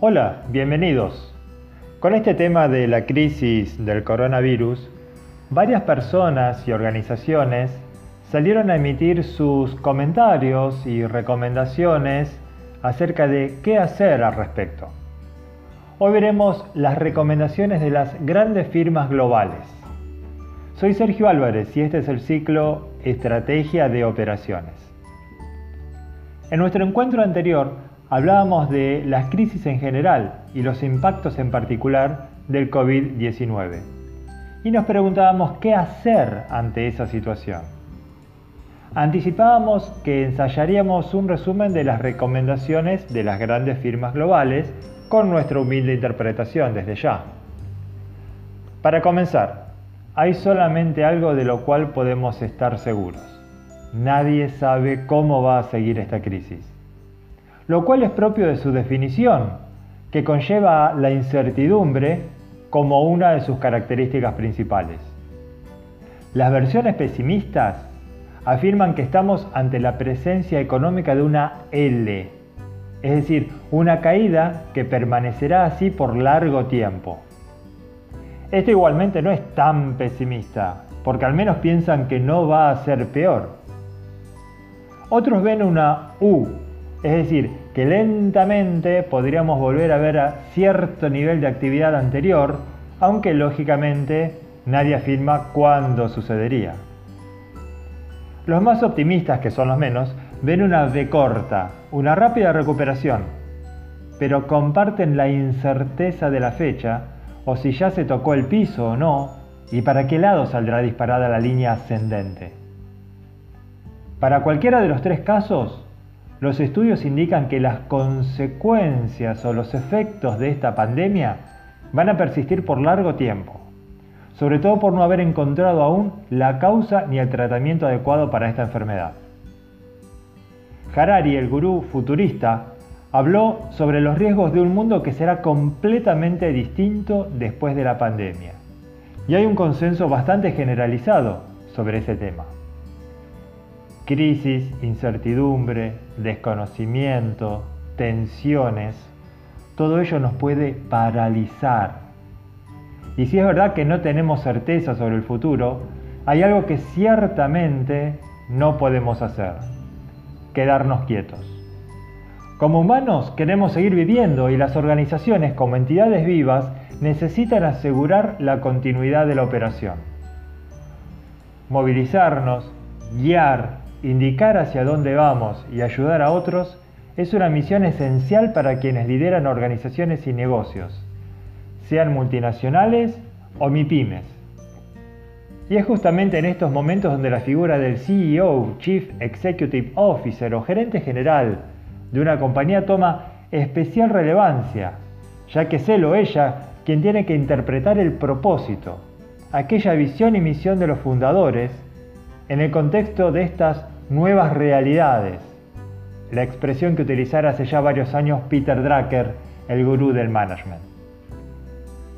Hola, bienvenidos. Con este tema de la crisis del coronavirus, varias personas y organizaciones salieron a emitir sus comentarios y recomendaciones acerca de qué hacer al respecto. Hoy veremos las recomendaciones de las grandes firmas globales. Soy Sergio Álvarez y este es el ciclo Estrategia de Operaciones. En nuestro encuentro anterior hablábamos de las crisis en general y los impactos en particular del COVID-19. Y nos preguntábamos qué hacer ante esa situación. Anticipábamos que ensayaríamos un resumen de las recomendaciones de las grandes firmas globales con nuestra humilde interpretación desde ya. Para comenzar, hay solamente algo de lo cual podemos estar seguros. Nadie sabe cómo va a seguir esta crisis lo cual es propio de su definición, que conlleva la incertidumbre como una de sus características principales. Las versiones pesimistas afirman que estamos ante la presencia económica de una L, es decir, una caída que permanecerá así por largo tiempo. Esto igualmente no es tan pesimista, porque al menos piensan que no va a ser peor. Otros ven una U es decir, que lentamente podríamos volver a ver cierto nivel de actividad anterior, aunque lógicamente nadie afirma cuándo sucedería. Los más optimistas, que son los menos, ven una V corta, una rápida recuperación, pero comparten la incerteza de la fecha o si ya se tocó el piso o no y para qué lado saldrá disparada la línea ascendente. Para cualquiera de los tres casos, los estudios indican que las consecuencias o los efectos de esta pandemia van a persistir por largo tiempo, sobre todo por no haber encontrado aún la causa ni el tratamiento adecuado para esta enfermedad. Harari, el gurú futurista, habló sobre los riesgos de un mundo que será completamente distinto después de la pandemia. Y hay un consenso bastante generalizado sobre ese tema. Crisis, incertidumbre, desconocimiento, tensiones, todo ello nos puede paralizar. Y si es verdad que no tenemos certeza sobre el futuro, hay algo que ciertamente no podemos hacer, quedarnos quietos. Como humanos queremos seguir viviendo y las organizaciones como entidades vivas necesitan asegurar la continuidad de la operación. Movilizarnos, guiar, Indicar hacia dónde vamos y ayudar a otros es una misión esencial para quienes lideran organizaciones y negocios, sean multinacionales o MIPIMES. Y es justamente en estos momentos donde la figura del CEO, Chief Executive Officer o gerente general de una compañía toma especial relevancia, ya que es él o ella quien tiene que interpretar el propósito, aquella visión y misión de los fundadores en el contexto de estas nuevas realidades, la expresión que utilizara hace ya varios años Peter Drucker, el gurú del management.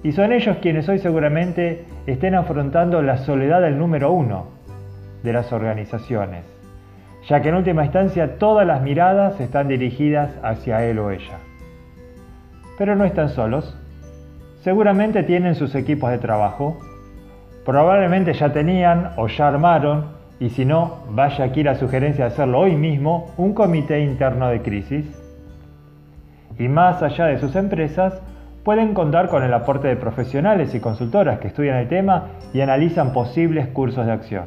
Y son ellos quienes hoy seguramente estén afrontando la soledad del número uno de las organizaciones, ya que en última instancia todas las miradas están dirigidas hacia él o ella. Pero no están solos, seguramente tienen sus equipos de trabajo, probablemente ya tenían o ya armaron y si no, vaya aquí la sugerencia de hacerlo hoy mismo, un comité interno de crisis. Y más allá de sus empresas, pueden contar con el aporte de profesionales y consultoras que estudian el tema y analizan posibles cursos de acción.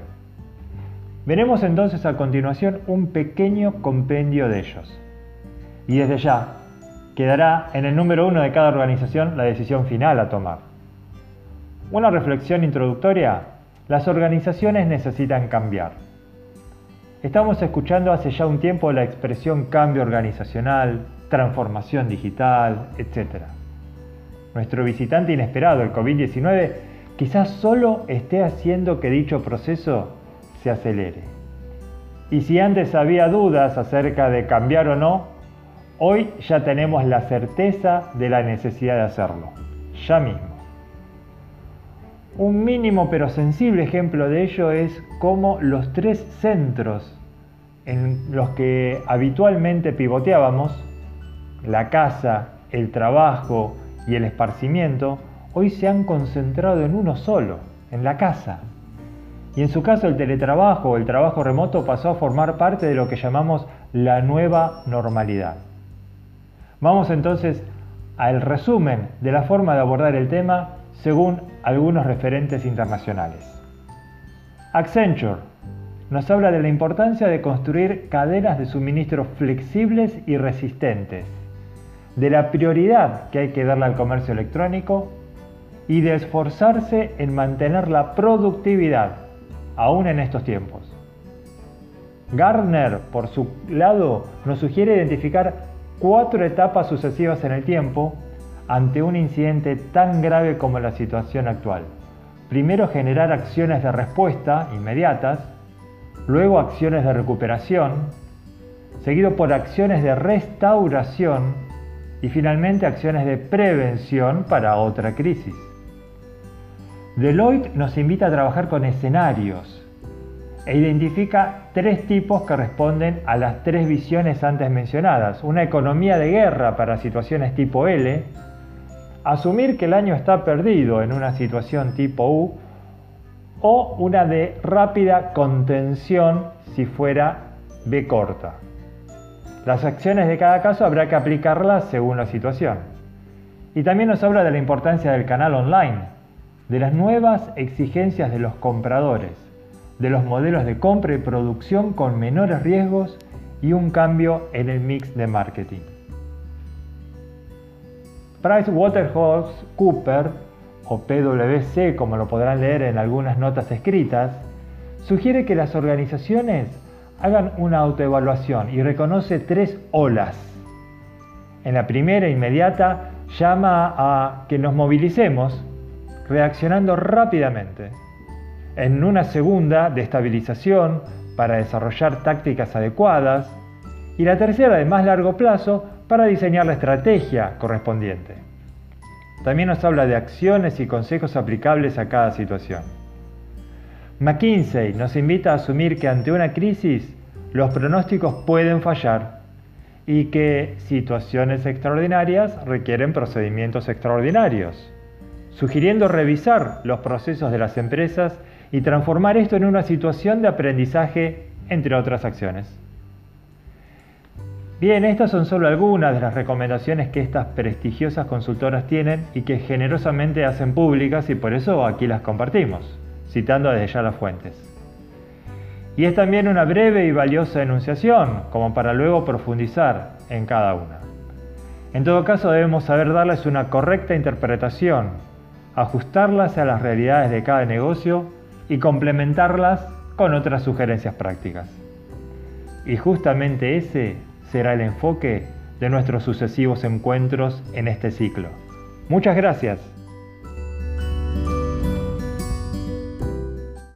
Veremos entonces a continuación un pequeño compendio de ellos. Y desde ya, quedará en el número uno de cada organización la decisión final a tomar. Una reflexión introductoria las organizaciones necesitan cambiar. Estamos escuchando hace ya un tiempo la expresión cambio organizacional, transformación digital, etc. Nuestro visitante inesperado, el COVID-19, quizás solo esté haciendo que dicho proceso se acelere. Y si antes había dudas acerca de cambiar o no, hoy ya tenemos la certeza de la necesidad de hacerlo, ya mismo. Un mínimo pero sensible ejemplo de ello es cómo los tres centros en los que habitualmente pivoteábamos, la casa, el trabajo y el esparcimiento hoy se han concentrado en uno solo, en la casa. Y en su caso el teletrabajo o el trabajo remoto pasó a formar parte de lo que llamamos la nueva normalidad. Vamos entonces al resumen de la forma de abordar el tema según algunos referentes internacionales. Accenture nos habla de la importancia de construir cadenas de suministro flexibles y resistentes, de la prioridad que hay que darle al comercio electrónico y de esforzarse en mantener la productividad, aún en estos tiempos. Gardner, por su lado, nos sugiere identificar cuatro etapas sucesivas en el tiempo ante un incidente tan grave como la situación actual. Primero generar acciones de respuesta inmediatas, luego acciones de recuperación, seguido por acciones de restauración y finalmente acciones de prevención para otra crisis. Deloitte nos invita a trabajar con escenarios e identifica tres tipos que responden a las tres visiones antes mencionadas. Una economía de guerra para situaciones tipo L, asumir que el año está perdido en una situación tipo U, o una de rápida contención si fuera B corta. Las acciones de cada caso habrá que aplicarlas según la situación. Y también nos habla de la importancia del canal online, de las nuevas exigencias de los compradores, de los modelos de compra y producción con menores riesgos y un cambio en el mix de marketing. PricewaterhouseCoopers, o PwC como lo podrán leer en algunas notas escritas, sugiere que las organizaciones hagan una autoevaluación y reconoce tres olas. En la primera inmediata llama a que nos movilicemos reaccionando rápidamente. En una segunda, de estabilización para desarrollar tácticas adecuadas. Y la tercera, de más largo plazo, para diseñar la estrategia correspondiente. También nos habla de acciones y consejos aplicables a cada situación. McKinsey nos invita a asumir que ante una crisis los pronósticos pueden fallar y que situaciones extraordinarias requieren procedimientos extraordinarios sugiriendo revisar los procesos de las empresas y transformar esto en una situación de aprendizaje, entre otras acciones. Bien, estas son solo algunas de las recomendaciones que estas prestigiosas consultoras tienen y que generosamente hacen públicas y por eso aquí las compartimos, citando desde ya las fuentes. Y es también una breve y valiosa enunciación, como para luego profundizar en cada una. En todo caso debemos saber darles una correcta interpretación ajustarlas a las realidades de cada negocio y complementarlas con otras sugerencias prácticas. Y justamente ese será el enfoque de nuestros sucesivos encuentros en este ciclo. Muchas gracias